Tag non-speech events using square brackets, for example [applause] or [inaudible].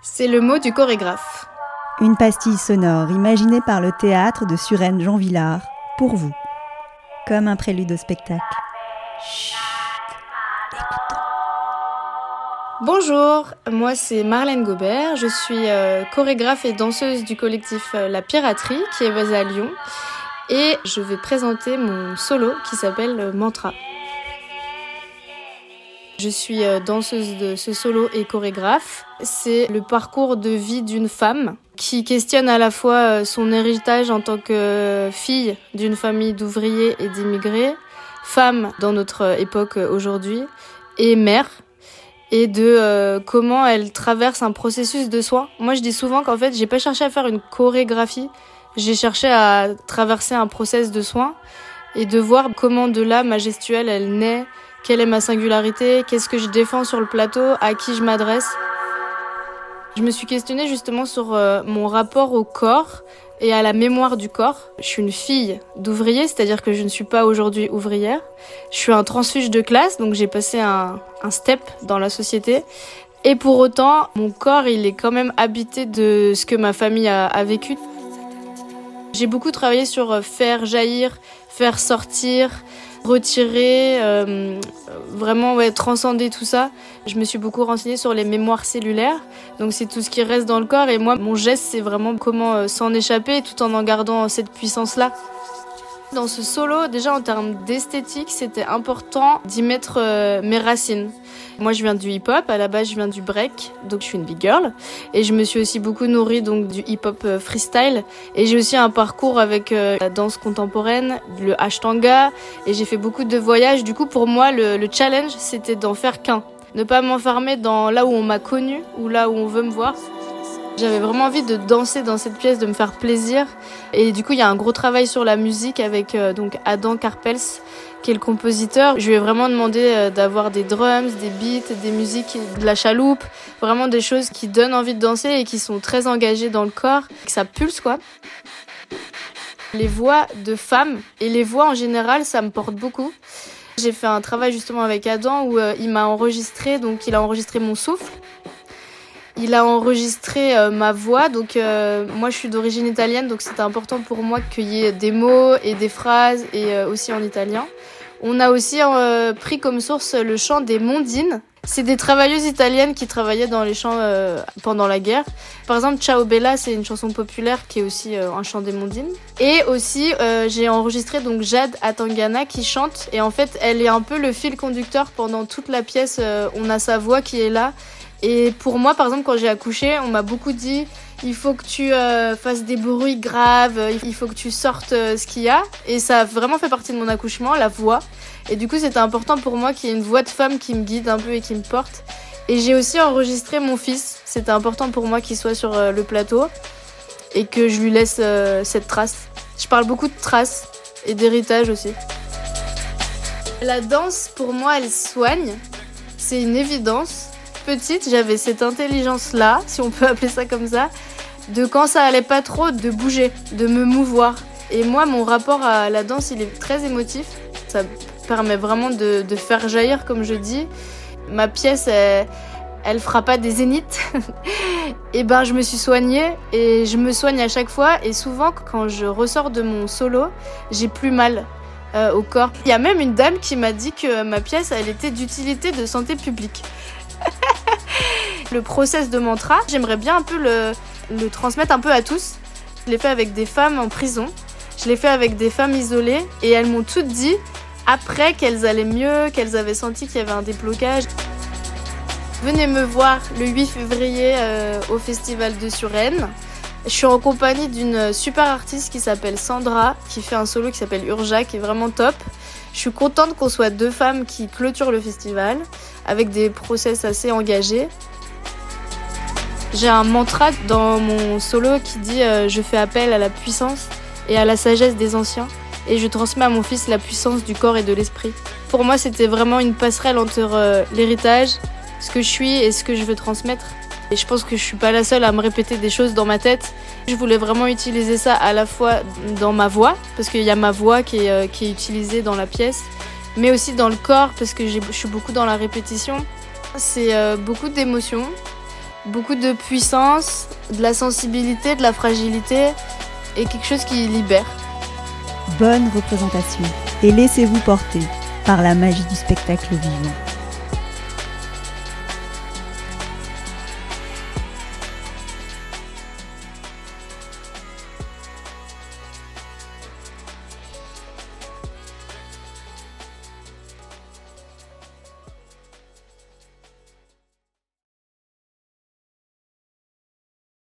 C'est le mot du chorégraphe. Une pastille sonore imaginée par le théâtre de Suresnes Jean Villard pour vous, comme un prélude au spectacle. Chut, écoutons. Bonjour, moi c'est Marlène Gobert, je suis euh, chorégraphe et danseuse du collectif euh, La Piraterie qui est basé à Lyon et je vais présenter mon solo qui s'appelle euh, Mantra. Je suis euh, danseuse de ce solo et chorégraphe. C'est le parcours de vie d'une femme qui questionne à la fois euh, son héritage en tant que fille d'une famille d'ouvriers et d'immigrés, femme dans notre époque aujourd'hui, et mère, et de euh, comment elle traverse un processus de soin. Moi, je dis souvent qu'en fait, j'ai pas cherché à faire une chorégraphie, j'ai cherché à traverser un process de soin et de voir comment de là, ma gestuelle, elle naît, quelle est ma singularité, qu'est-ce que je défends sur le plateau, à qui je m'adresse? Je me suis questionnée justement sur euh, mon rapport au corps et à la mémoire du corps. Je suis une fille d'ouvrier, c'est-à-dire que je ne suis pas aujourd'hui ouvrière. Je suis un transfuge de classe, donc j'ai passé un, step dans la société. Et pour autant, mon corps, il est quand même habité de ce que ma famille a vécu. J'ai beaucoup travaillé sur euh, faire jaillir, faire sortir, retirer, euh, vraiment transcender tout ça. Je me suis beaucoup renseignée sur les mémoires cellulaires, donc c'est tout ce qui reste dans le corps. Et moi, mon geste, c'est vraiment comment euh, s'en échapper tout en en gardant cette puissance-là. Dans ce solo, déjà en termes d'esthétique, c'était important d'y mettre euh, mes racines. Moi, je viens du hip-hop. À la base, je viens du break, donc je suis une big girl. Et je me suis aussi beaucoup nourrie donc du hip-hop euh, freestyle. Et j'ai aussi un parcours avec euh, la danse contemporaine, le ashtanga. Et j'ai fait beaucoup de voyages. Du coup, pour moi, le, le challenge, c'était d'en faire qu'un. Ne pas m'enfermer dans là où on m'a connu ou là où on veut me voir. J'avais vraiment envie de danser dans cette pièce, de me faire plaisir. Et du coup, il y a un gros travail sur la musique avec euh, donc Adam Karpels, qui est le compositeur. Je lui ai vraiment demandé euh, d'avoir des drums, des beats, des musiques, de la chaloupe, vraiment des choses qui donnent envie de danser et qui sont très engagées dans le corps, que ça pulse quoi. Les voix de femmes et les voix en général, ça me porte beaucoup. J'ai fait un travail justement avec Adam où euh, il m'a enregistré, donc il a enregistré mon souffle. Il a enregistré euh, ma voix, donc euh, moi je suis d'origine italienne, donc c'était important pour moi qu'il y ait des mots et des phrases, et euh, aussi en italien. On a aussi pris comme source le chant des Mondines. C'est des travailleuses italiennes qui travaillaient dans les champs pendant la guerre. Par exemple, Ciao Bella, c'est une chanson populaire qui est aussi un chant des Mondines. Et aussi, j'ai enregistré donc Jade Atangana qui chante. Et en fait, elle est un peu le fil conducteur pendant toute la pièce. On a sa voix qui est là. Et pour moi, par exemple, quand j'ai accouché, on m'a beaucoup dit il faut que tu euh, fasses des bruits graves, il faut que tu sortes euh, ce qu'il y a. Et ça a vraiment fait partie de mon accouchement, la voix. Et du coup, c'était important pour moi qu'il y ait une voix de femme qui me guide un peu et qui me porte. Et j'ai aussi enregistré mon fils. C'était important pour moi qu'il soit sur euh, le plateau et que je lui laisse euh, cette trace. Je parle beaucoup de traces et d'héritage aussi. La danse, pour moi, elle soigne. C'est une évidence. Petite, j'avais cette intelligence-là, si on peut appeler ça comme ça, de quand ça allait pas trop, de bouger, de me mouvoir. Et moi, mon rapport à la danse, il est très émotif. Ça permet vraiment de, faire jaillir, comme je dis. Ma pièce, elle, elle fera pas des zéniths. [laughs] et ben, je me suis soignée et je me soigne à chaque fois. Et souvent, quand je ressors de mon solo, j'ai plus mal euh, au corps. Il y a même une dame qui m'a dit que ma pièce, elle était d'utilité de santé publique. Le process de mantra, j'aimerais bien un peu le, transmettre un peu à tous. Je l'ai fait avec des femmes en prison, je l'ai fait avec des femmes isolées et elles m'ont toutes dit après qu'elles allaient mieux, qu'elles avaient senti qu'il y avait un déblocage. Venez me voir le 8 février euh, au festival de Suresnes. Je suis en compagnie d'une super artiste qui s'appelle Sandra, qui fait un solo qui s'appelle Urja, qui est vraiment top. Je suis contente qu'on soit deux femmes qui clôturent le festival, avec des process assez engagés. J'ai un mantra dans mon solo qui dit euh, Je fais appel à la puissance et à la sagesse des anciens, et je transmets à mon fils la puissance du corps et de l'esprit. Pour moi, c'était vraiment une passerelle entre euh, l'héritage, ce que je suis et ce que je veux transmettre. Et je pense que je suis pas la seule à me répéter des choses dans ma tête. Je voulais vraiment utiliser ça à la fois dans ma voix, parce qu'il y a ma voix qui est, euh, qui est utilisée dans la pièce, mais aussi dans le corps, parce que je suis beaucoup dans la répétition. C'est beaucoup d'émotions, beaucoup de puissance, de la sensibilité, de la fragilité et quelque chose qui libère. Bonne représentation et laissez-vous porter par la magie du spectacle vivant.